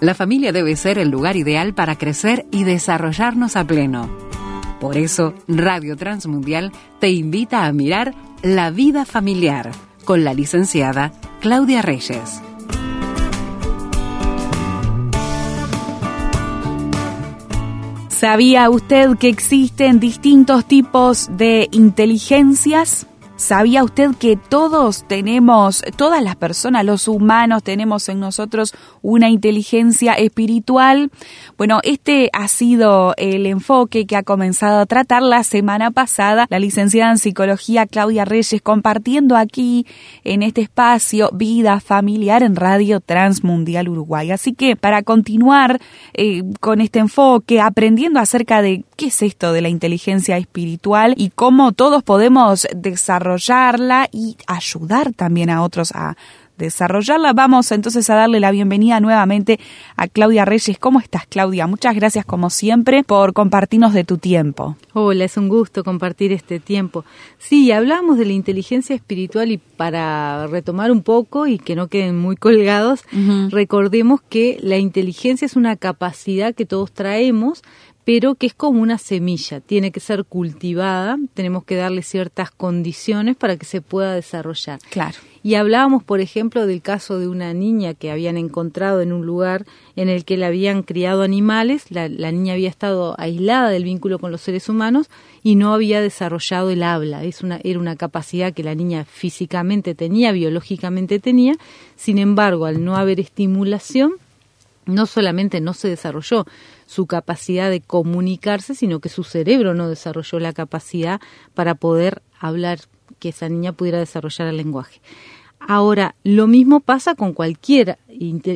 la familia debe ser el lugar ideal para crecer y desarrollarnos a pleno. Por eso, Radio Transmundial te invita a mirar La vida familiar con la licenciada Claudia Reyes. ¿Sabía usted que existen distintos tipos de inteligencias? ¿Sabía usted que todos tenemos, todas las personas, los humanos, tenemos en nosotros una inteligencia espiritual? Bueno, este ha sido el enfoque que ha comenzado a tratar la semana pasada la licenciada en psicología Claudia Reyes, compartiendo aquí en este espacio Vida Familiar en Radio Transmundial Uruguay. Así que para continuar eh, con este enfoque, aprendiendo acerca de qué es esto de la inteligencia espiritual y cómo todos podemos desarrollar desarrollarla y ayudar también a otros a desarrollarla. Vamos entonces a darle la bienvenida nuevamente a Claudia Reyes. ¿Cómo estás, Claudia? Muchas gracias, como siempre, por compartirnos de tu tiempo. Hola, es un gusto compartir este tiempo. Sí, hablamos de la inteligencia espiritual y para retomar un poco y que no queden muy colgados, recordemos que la inteligencia es una capacidad que todos traemos, pero que es como una semilla, tiene que ser cultivada, tenemos que darle ciertas condiciones para que se pueda desarrollar. Claro. Y hablábamos, por ejemplo, del caso de una niña que habían encontrado en un lugar en el que le habían criado animales, la, niña había estado aislada del vínculo con los seres humanos y no había desarrollado el habla. Es una, era una capacidad que la niña físicamente tenía, biológicamente tenía, sin embargo, al no haber estimulación, no solamente no se desarrolló su capacidad de comunicarse, sino que su cerebro no desarrolló la capacidad para poder hablar, que esa niña pudiera desarrollar el lenguaje. Ahora, lo mismo pasa con cualquier,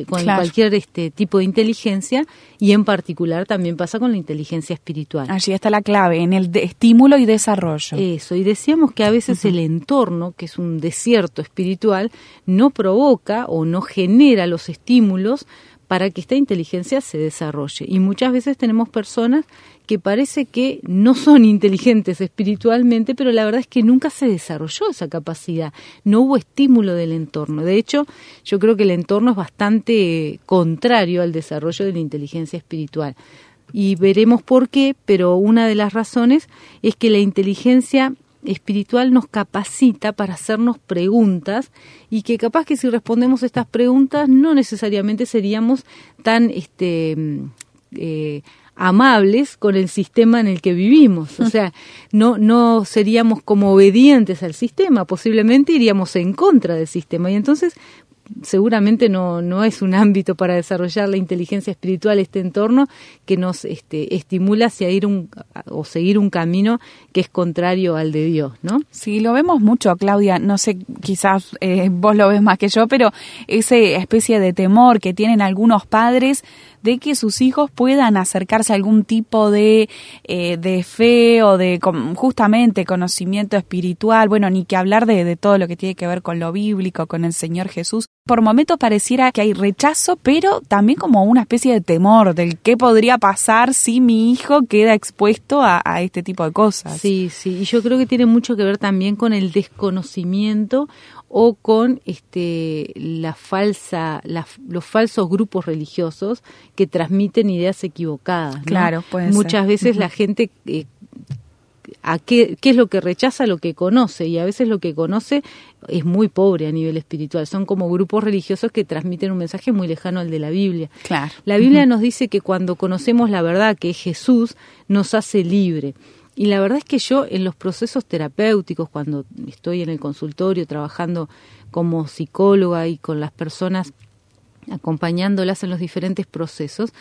con cualquier este tipo de inteligencia y en particular también pasa con la inteligencia espiritual. Allí está la clave, en el estímulo y desarrollo. Eso, y decíamos que a veces el entorno, que es un desierto espiritual, no provoca o no genera los estímulos para que esta inteligencia se desarrolle. Y muchas veces tenemos personas que parece que no son inteligentes espiritualmente, pero la verdad es que nunca se desarrolló esa capacidad, no hubo estímulo del entorno. De hecho, yo creo que el entorno es bastante contrario al desarrollo de la inteligencia espiritual. Y veremos por qué, pero una de las razones es que la inteligencia espiritual nos capacita para hacernos preguntas y que capaz que si respondemos estas preguntas no necesariamente seríamos tan este eh, amables con el sistema en el que vivimos. O sea, no, no seríamos como obedientes al sistema, posiblemente iríamos en contra del sistema. Y entonces seguramente no, no es un ámbito para desarrollar la inteligencia espiritual este entorno que nos este, estimula hacia ir un, o seguir un camino que es contrario al de Dios, ¿no? Sí, lo vemos mucho, Claudia, no sé, quizás eh, vos lo ves más que yo, pero esa especie de temor que tienen algunos padres de que sus hijos puedan acercarse a algún tipo de, eh, de fe o de justamente conocimiento espiritual, bueno, ni que hablar de, todo lo que tiene que ver con lo bíblico, con el Señor Jesús. Por momentos pareciera que hay rechazo, pero también como una especie de temor del qué podría pasar si mi hijo queda expuesto a este tipo de cosas. Sí, sí, y yo creo que tiene mucho que ver también con el desconocimiento o con este la falsa los falsos grupos religiosos que transmiten ideas equivocadas claro muchas veces la gente eh, a qué, qué es lo que rechaza lo que conoce y a veces lo que conoce es muy pobre a nivel espiritual. Son como grupos religiosos que transmiten un mensaje muy lejano al de la Biblia. Claro. La Biblia nos dice que cuando conocemos la verdad que es Jesús nos hace libre y la verdad es que yo en los procesos terapéuticos, cuando estoy en el consultorio trabajando como psicóloga y con las personas acompañándolas en los diferentes procesos,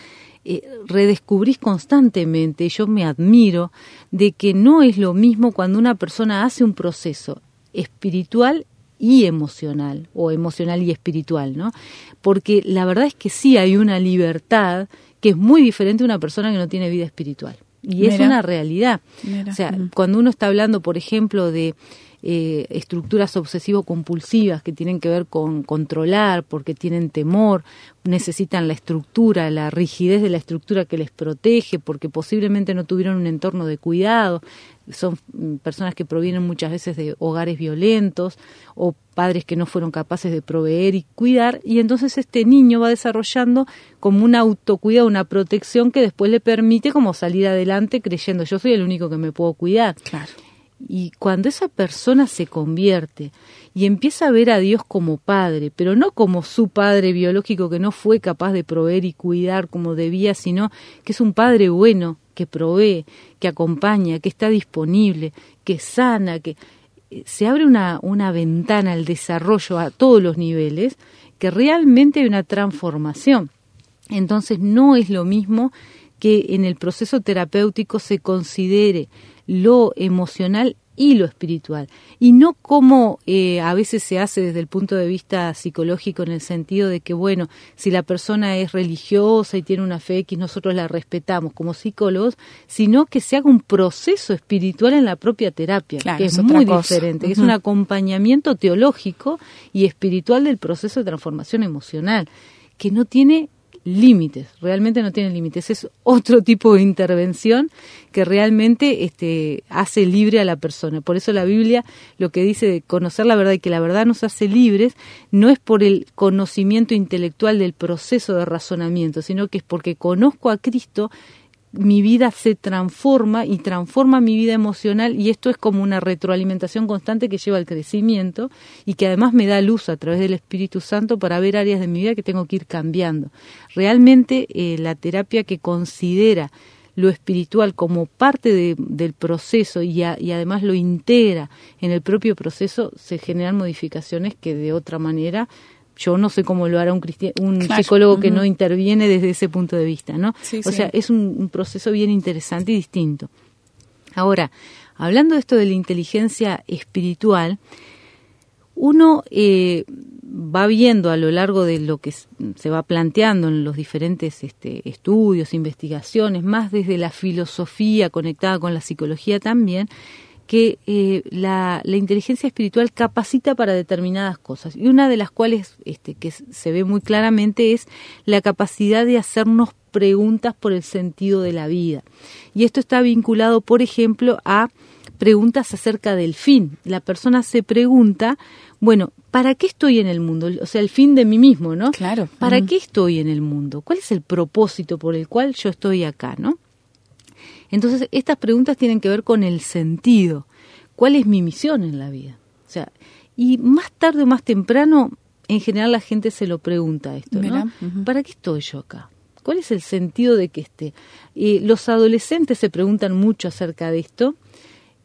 eh, redescubrís constantemente, yo me admiro, de que no es lo mismo cuando una persona hace un proceso espiritual y emocional, o emocional y espiritual, ¿no? Porque la verdad es que sí hay una libertad que es muy diferente a una persona que no tiene vida espiritual. Y es una realidad. O sea, cuando uno está hablando, por ejemplo, de eh, estructuras obsesivo-compulsivas que tienen que ver con controlar, porque tienen temor, necesitan la estructura, la rigidez de la estructura que les protege, porque posiblemente no tuvieron un entorno de cuidado, son mm, personas que provienen muchas veces de hogares violentos o padres que no fueron capaces de proveer y cuidar, y entonces este niño va desarrollando como un autocuidado, una protección que después le permite como salir adelante creyendo yo soy el único que me puedo cuidar. Claro. Y cuando esa persona se convierte y empieza a ver a Dios como padre, pero no como su padre biológico que no fue capaz de proveer y cuidar como debía, sino que es un padre bueno, que provee, que acompaña, que está disponible, que sana, que eh, se abre una, una ventana al desarrollo a todos los niveles, que realmente hay una transformación. Entonces no es lo mismo que en el proceso terapéutico se considere lo emocional y lo espiritual. Y no como eh, a veces se hace desde el punto de vista psicológico en el sentido de que, bueno, si la persona es religiosa y tiene una fe X, nosotros la respetamos como psicólogos, sino que se haga un proceso espiritual en la propia terapia, que es, muy diferente, que es un acompañamiento teológico y espiritual del proceso de transformación emocional, que no tiene límites, realmente no tienen límites. Es otro tipo de intervención que realmente este, hace libre a la persona. Por eso la Biblia lo que dice de conocer la verdad y que la verdad nos hace libres no es por el conocimiento intelectual del proceso de razonamiento, sino que es porque conozco a Cristo mi vida se transforma y transforma mi vida emocional y esto es como una retroalimentación constante que lleva al crecimiento y que además me da luz a través del Espíritu Santo para ver áreas de mi vida que tengo que ir cambiando. Realmente eh, la terapia que considera lo espiritual como parte del proceso y, y, además lo integra en el propio proceso, se generan modificaciones que de otra manera yo no sé cómo lo hará un, un psicólogo que no interviene desde ese punto de vista, ¿no? o sea, es un, proceso bien interesante y distinto. Ahora, hablando de esto de la inteligencia espiritual, uno eh, va viendo a lo largo de lo que se va planteando en los diferentes este, estudios, investigaciones, más desde la filosofía conectada con la psicología también, que eh, la, inteligencia espiritual capacita para determinadas cosas y una de las cuales este, que se ve muy claramente es la capacidad de hacernos preguntas por el sentido de la vida y esto está vinculado por ejemplo a preguntas acerca del fin la persona se pregunta bueno ¿para qué estoy en el mundo? O sea, el fin de mí mismo, ¿no? Claro. ¿Para qué estoy en el mundo? ¿Cuál es el propósito por el cual yo estoy acá, ¿no? Entonces, estas preguntas tienen que ver con el sentido. ¿Cuál es mi misión en la vida? O sea, y más tarde o más temprano, en general la gente se lo pregunta esto, ¿no? ¿Para qué estoy yo acá? ¿Cuál es el sentido de que esté? Eh, los adolescentes se preguntan mucho acerca de esto.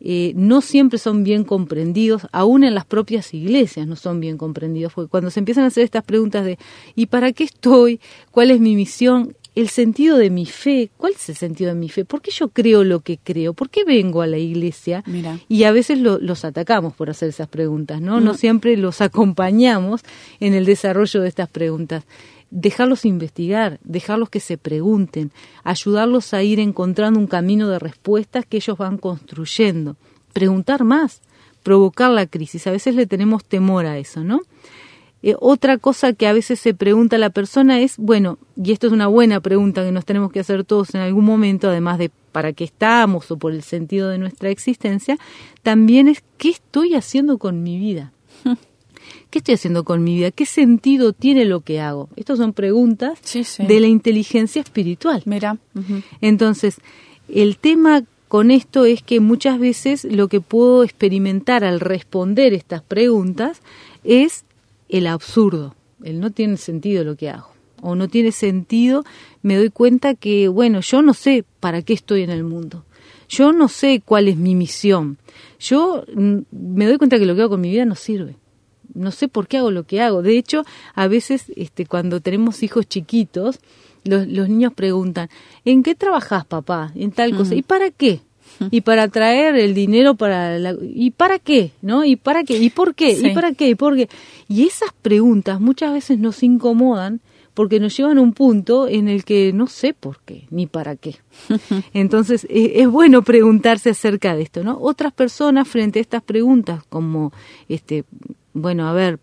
Eh, no siempre son bien comprendidos, aún en las propias iglesias no son bien comprendidos, porque cuando se empiezan a hacer estas preguntas de ¿y para qué estoy? ¿Cuál es mi misión? El sentido de mi fe. ¿Cuál es el sentido de mi fe? ¿Por qué yo creo lo que creo? ¿Por qué vengo a la iglesia? Y a veces los atacamos por hacer esas preguntas, ¿no? ¿no? siempre los acompañamos en el desarrollo de estas preguntas. Dejarlos investigar, dejarlos que se pregunten, ayudarlos a ir encontrando un camino de respuestas que ellos van construyendo. Preguntar más, provocar la crisis. A veces le tenemos temor a eso, ¿no? Eh, otra cosa que a veces se pregunta la persona es, bueno, y esto es una buena pregunta que nos tenemos que hacer todos en algún momento, además de para qué estamos o por el sentido de nuestra existencia, también es qué estoy haciendo con mi vida. ¿Qué estoy haciendo con mi vida? ¿Qué sentido tiene lo que hago? Estas son preguntas de la inteligencia espiritual. Mira. Entonces, el tema con esto es que muchas veces lo que puedo experimentar al responder estas preguntas es el absurdo, el no tiene sentido lo que hago, o no tiene sentido, me doy cuenta que, bueno, yo no sé para qué estoy en el mundo, yo no sé cuál es mi misión, yo mm, me doy cuenta que lo que hago con mi vida no sirve. No sé por qué hago lo que hago. De hecho, a veces este, cuando tenemos hijos chiquitos, los, los niños preguntan, ¿en qué trabajas, papá? En tal cosa. ¿Y para qué? Y para traer el dinero para la, y para qué no y para qué y por qué y para qué y por qué y esas preguntas muchas veces nos incomodan porque nos llevan a un punto en el que no sé por qué ni para qué. Entonces e, es bueno preguntarse acerca de esto, ¿no? Otras personas frente a estas preguntas como este bueno, a ver,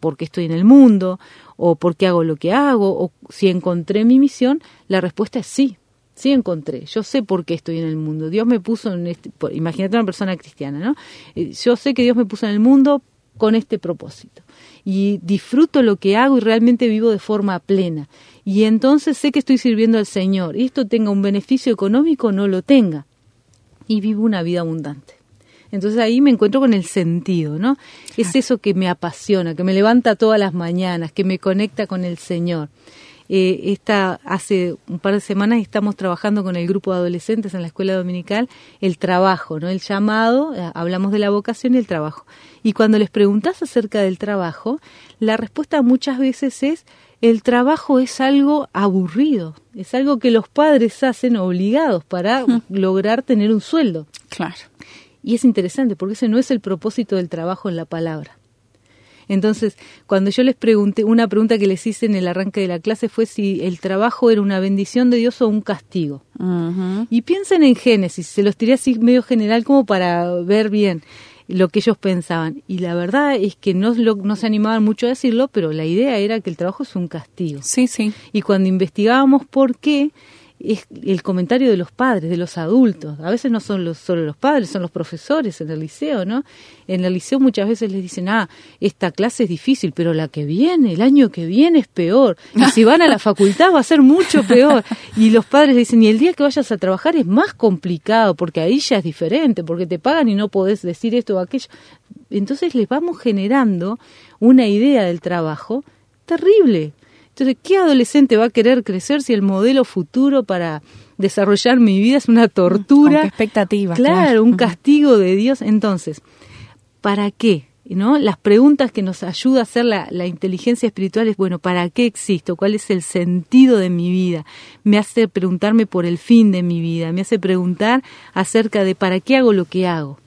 ¿por qué estoy en el mundo? o por qué hago lo que hago o si encontré mi misión, la respuesta es sí. Sí encontré, yo sé por qué estoy en el mundo. Dios me puso en este, imagínate una persona cristiana, ¿no? Eh, yo sé que Dios me puso en el mundo con este propósito y disfruto lo que hago y realmente vivo de forma plena. Y entonces sé que estoy sirviendo al Señor. Y esto tenga un beneficio económico no lo tenga. Y vivo una vida abundante. Entonces ahí me encuentro con el sentido, ¿no? Es eso que me apasiona, que me levanta todas las mañanas, que me conecta con el Señor. Eh, esta, hace un par de semanas estamos trabajando con el grupo de adolescentes en la escuela dominical el trabajo, ¿no? El llamado, eh, hablamos de la vocación y el trabajo. Y cuando les preguntas acerca del trabajo, la respuesta muchas veces es el trabajo es algo aburrido, es algo que los padres hacen obligados para lograr tener un sueldo. Claro. Y es interesante porque ese no es el propósito del trabajo en la palabra. Entonces, cuando yo les pregunté, una pregunta que les hice en el arranque de la clase fue si el trabajo era una bendición de Dios o un castigo. Y piensen en Génesis, se los tiré así medio general como para ver bien lo que ellos pensaban. Y la verdad es que no, no se animaban mucho a decirlo, pero la idea era que el trabajo es un castigo. Sí, sí. Y cuando investigábamos por qué, es el comentario de los padres, de los adultos. A veces no son los, solo los padres, son los profesores en el liceo, ¿no? En el liceo muchas veces les dicen, ah, esta clase es difícil, pero la que viene, el año que viene es peor. Y si van a la facultad va a ser mucho peor. Y los padres dicen, y el día que vayas a trabajar es más complicado, porque ahí ya es diferente, porque te pagan y no podés decir esto o aquello. Entonces les vamos generando una idea del trabajo terrible, entonces, ¿qué adolescente va a querer crecer si el modelo futuro para desarrollar mi vida es una tortura? expectativa. Claro, un castigo de Dios. Entonces, ¿para qué? ¿No? Las preguntas que nos ayuda a hacer la, la, inteligencia espiritual es, bueno, ¿para qué existo? ¿Cuál es el sentido de mi vida? Me hace preguntarme por el fin de mi vida, me hace preguntar acerca de para qué hago lo que hago.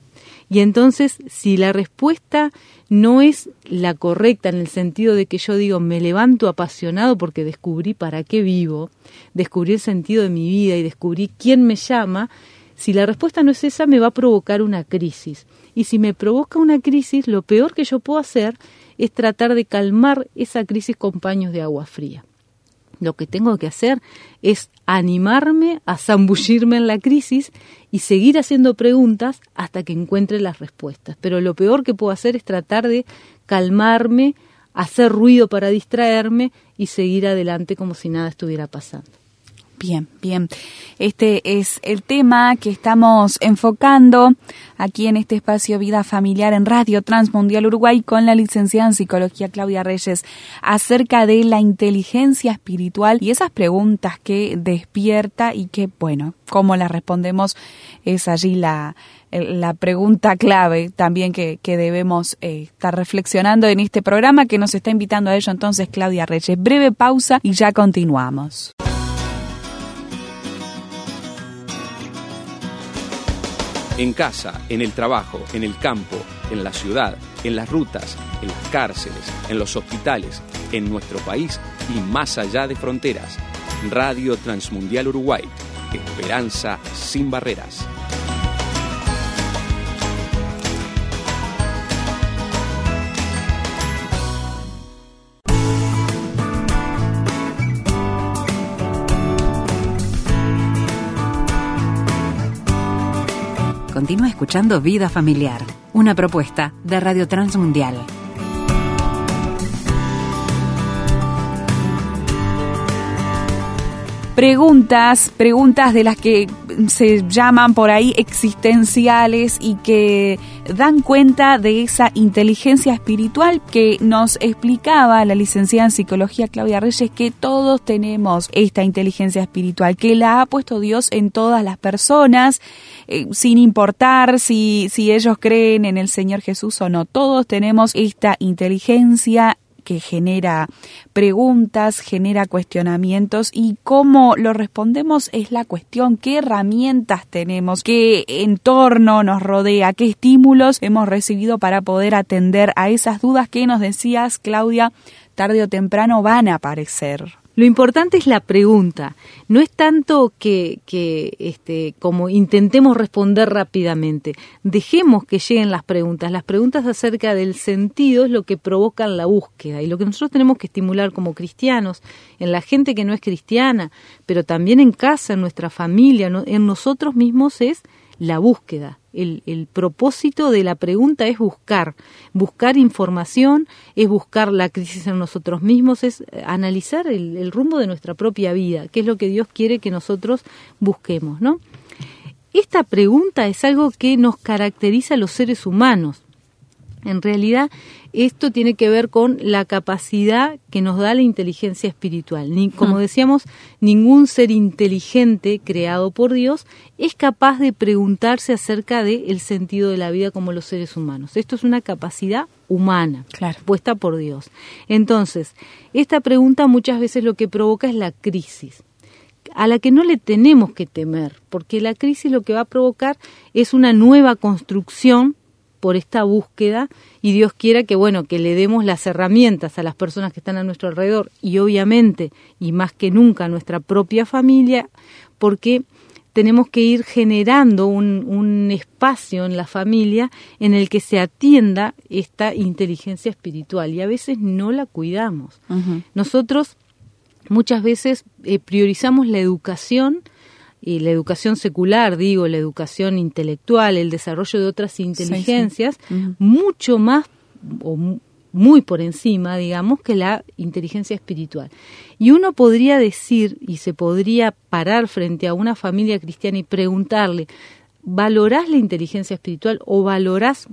Y entonces, si la respuesta no es la correcta en el sentido de que yo digo, me levanto apasionado porque descubrí para qué vivo, descubrí el sentido de mi vida y descubrí quién me llama, si la respuesta no es esa, me va a provocar una crisis. Y si me provoca una crisis, lo peor que yo puedo hacer es tratar de calmar esa crisis con paños de agua fría. Lo que tengo que hacer es animarme a zambullirme en la crisis y seguir haciendo preguntas hasta que encuentre las respuestas. Pero lo peor que puedo hacer es tratar de calmarme, hacer ruido para distraerme y seguir adelante como si nada estuviera pasando. Bien, bien. Este es el tema que estamos enfocando aquí en este espacio Vida Familiar en Radio Transmundial Uruguay con la licenciada en Psicología Claudia Reyes acerca de la inteligencia espiritual y esas preguntas que despierta y que, bueno, cómo las respondemos es allí la, la pregunta clave también que, que debemos eh, estar reflexionando en este programa que nos está invitando a ello entonces Claudia Reyes. Breve pausa y ya continuamos. En casa, en el trabajo, en el campo, en la ciudad, en las rutas, en las cárceles, en los hospitales, en nuestro país y más allá de fronteras. Radio Transmundial Uruguay. Esperanza sin barreras. Continúa escuchando Vida Familiar, una propuesta de Radio Transmundial. preguntas, preguntas de las que se llaman por ahí existenciales y que dan cuenta de esa inteligencia espiritual que nos explicaba la licenciada en psicología Claudia Reyes que todos tenemos esta inteligencia espiritual, que la ha puesto Dios en todas las personas, eh, sin importar si, si ellos creen en el Señor Jesús o no, todos tenemos esta inteligencia que genera preguntas, genera cuestionamientos y cómo lo respondemos es la cuestión, qué herramientas tenemos, qué entorno nos rodea, qué estímulos hemos recibido para poder atender a esas dudas que nos decías, Claudia, tarde o temprano van a aparecer. Lo importante es la pregunta. No es tanto que, que este, como intentemos responder rápidamente. Dejemos que lleguen las preguntas. Las preguntas acerca del sentido es lo que provocan la búsqueda. Y lo que nosotros tenemos que estimular como cristianos, en la gente que no es cristiana, pero también en casa, en nuestra familia, en nosotros mismos, es la búsqueda. El, propósito de la pregunta es buscar, buscar información, es buscar la crisis en nosotros mismos, es eh, analizar el, el rumbo de nuestra propia vida, qué es lo que Dios quiere que nosotros busquemos, ¿no? Esta pregunta es algo que nos caracteriza a los seres humanos. En realidad, esto tiene que ver con la capacidad que nos da la inteligencia espiritual. Ni, como decíamos, ningún ser inteligente creado por Dios es capaz de preguntarse acerca del sentido de la vida como los seres humanos. Esto es una capacidad humana, puesta por Dios. Entonces, esta pregunta muchas veces lo que provoca es la crisis a la que no le tenemos que temer, porque la crisis lo que va a provocar es una nueva construcción por esta búsqueda y Dios quiera que bueno que le demos las herramientas a las personas que están a nuestro alrededor y obviamente y más que nunca a nuestra propia familia porque tenemos que ir generando un, un, espacio en la familia en el que se atienda esta inteligencia espiritual y a veces no la cuidamos. Nosotros muchas veces eh, priorizamos la educación y la educación secular, digo, la educación intelectual, el desarrollo de otras inteligencias, mucho más o muy por encima, digamos, que la inteligencia espiritual. Y uno podría decir, y se podría parar frente a una familia cristiana y preguntarle, ¿valorás la inteligencia espiritual o valorás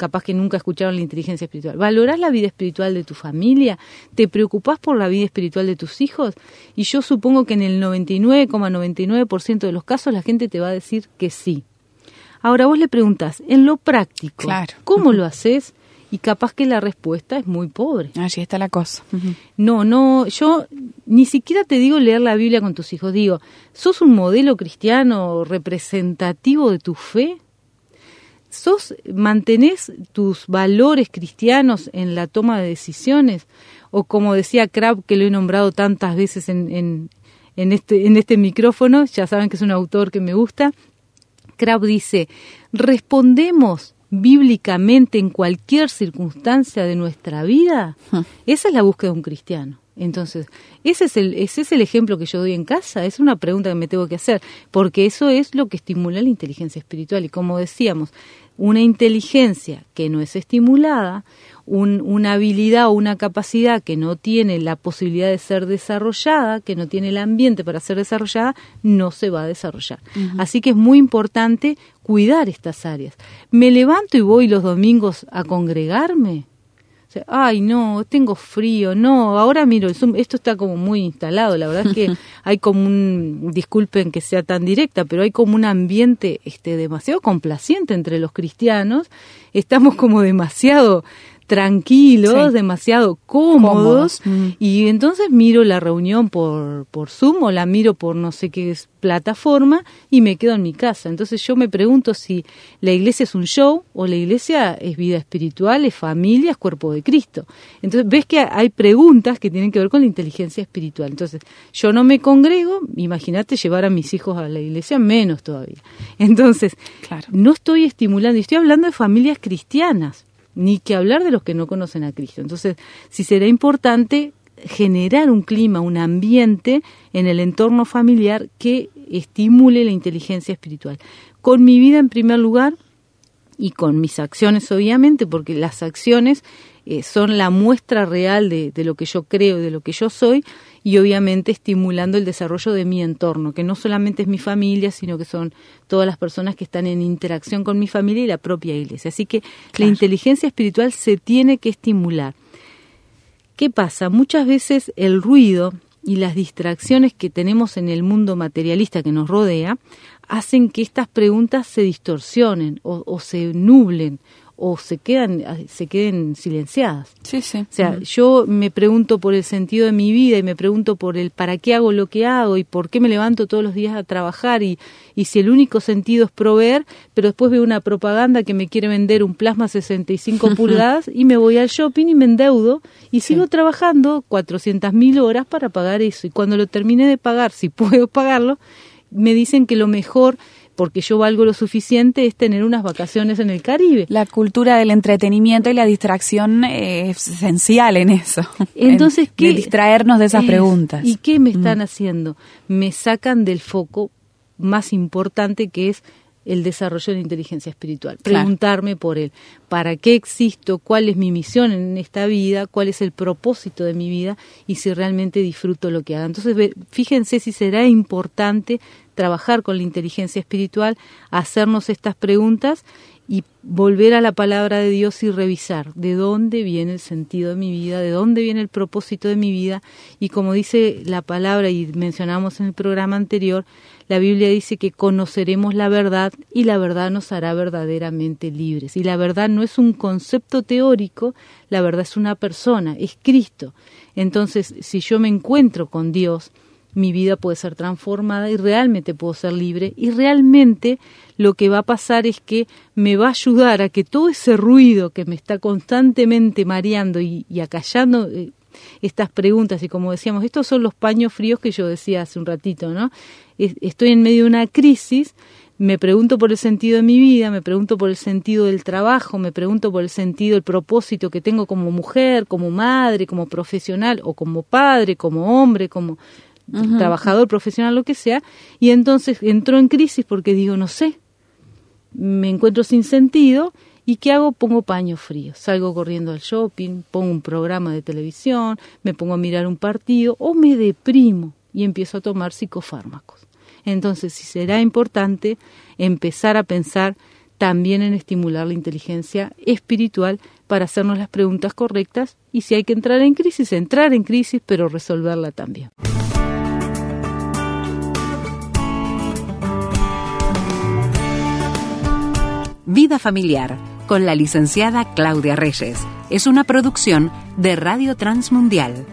capaz que nunca escucharon la inteligencia espiritual. ¿Valorás la vida espiritual de tu familia? ¿Te preocupás por la vida espiritual de tus hijos? Y yo supongo que en el 99,99% de los casos la gente te va a decir que sí. Ahora vos le preguntas, en lo práctico, ¿cómo lo haces? Y capaz que la respuesta es muy pobre. Allí está la cosa. No, no, yo ni siquiera te digo leer la Biblia con tus hijos, digo, ¿sos un modelo cristiano representativo de tu fe? ¿Sos, mantenés tus valores cristianos en la toma de decisiones? O como decía Crab, que lo he nombrado tantas veces en, en, este, en este micrófono, ya saben que es un autor que me gusta, Crab dice, respondemos bíblicamente en cualquier circunstancia de nuestra vida. Esa es la búsqueda de un cristiano. Entonces, ese es, el, ese es el ejemplo que yo doy en casa, es una pregunta que me tengo que hacer, porque eso es lo que estimula la inteligencia espiritual. Y como decíamos, una inteligencia que no es estimulada, una habilidad o una capacidad que no tiene la posibilidad de ser desarrollada, que no tiene el ambiente para ser desarrollada, no se va a desarrollar. Así que es muy importante cuidar estas áreas. ¿Me levanto y voy los domingos a congregarme? Ay no, tengo frío, no, ahora miro el Zoom, esto está como muy instalado, la verdad es que hay como un, disculpen que sea tan directa, pero hay como un ambiente este, demasiado complaciente entre los cristianos, estamos como demasiado tranquilos, demasiado cómodos, y entonces miro la reunión por, por Zoom o la miro por no sé qué plataforma y me quedo en mi casa. Entonces yo me pregunto si la iglesia es un show o la iglesia es vida espiritual, es familia, es cuerpo de Cristo. Entonces ves que hay preguntas que tienen que ver con la inteligencia espiritual. Entonces yo no me congrego, imagínate llevar a mis hijos a la iglesia, menos todavía. Entonces, claro. no estoy estimulando, estoy hablando de familias cristianas ni que hablar de los que no conocen a Cristo. Entonces, si será importante generar un clima, un ambiente en el entorno familiar que estimule la inteligencia espiritual. Con mi vida en primer lugar y con mis acciones, obviamente, porque las acciones eh, son la muestra real de, de, lo que yo creo, de lo que yo soy, y obviamente estimulando el desarrollo de mi entorno, que no solamente es mi familia, sino que son todas las personas que están en interacción con mi familia y la propia iglesia. Así que la inteligencia espiritual se tiene que estimular. ¿Qué pasa? Muchas veces el ruido y las distracciones que tenemos en el mundo materialista que nos rodea hacen que estas preguntas se distorsionen o, o se nublen o se quedan se queden silenciadas. Sí, sí. O sea, yo me pregunto por el sentido de mi vida y me pregunto por el para qué hago lo que hago y por qué me levanto todos los días a trabajar y, y si el único sentido es proveer, pero después veo una propaganda que me quiere vender un plasma 65 pulgadas y me voy al shopping y me endeudo y sigo trabajando 400 mil horas para pagar eso. Y cuando lo termine de pagar, si puedo pagarlo, me dicen que lo mejor porque yo valgo lo suficiente es tener unas vacaciones en el Caribe. La cultura del entretenimiento y la distracción es esencial en eso. Entonces, en, ¿qué? distraernos de esas preguntas. ¿Y qué me están haciendo? Me sacan del foco más importante que es el desarrollo de la inteligencia espiritual. Preguntarme por él. ¿Para qué existo? ¿Cuál es mi misión en esta vida? ¿Cuál es el propósito de mi vida? Y si realmente disfruto lo que hago. Entonces, fíjense si será importante trabajar con la inteligencia espiritual, hacernos estas preguntas y volver a la palabra de Dios y revisar de dónde viene el sentido de mi vida, de dónde viene el propósito de mi vida. Y como dice la palabra y mencionamos en el programa anterior, la Biblia dice que conoceremos la verdad y la verdad nos hará verdaderamente libres. Y la verdad no es un concepto teórico, la verdad es una persona, es Cristo. Entonces, si yo me encuentro con Dios, mi vida puede ser transformada y realmente puedo ser libre y realmente lo que va a pasar es que me va a ayudar a que todo ese ruido que me está constantemente mareando y, acallando eh, estas preguntas y como decíamos, estos son los paños fríos que yo decía hace un ratito, ¿no? Estoy en medio de una crisis, me pregunto por el sentido de mi vida, me pregunto por el sentido del trabajo, me pregunto por el sentido, el propósito que tengo como mujer, como madre, como profesional o como padre, como hombre, como trabajador, profesional, lo que sea, y entonces entró en crisis porque digo, no sé, me encuentro sin sentido y ¿qué hago? Pongo paño frío, salgo corriendo al shopping, pongo un programa de televisión, me pongo a mirar un partido o me deprimo y empiezo a tomar psicofármacos. Entonces, si será importante empezar a pensar también en estimular la inteligencia espiritual para hacernos las preguntas correctas y si hay que entrar en crisis, entrar en crisis, pero resolverla también. Vida Familiar, con la licenciada Claudia Reyes. Es una producción de Radio Transmundial.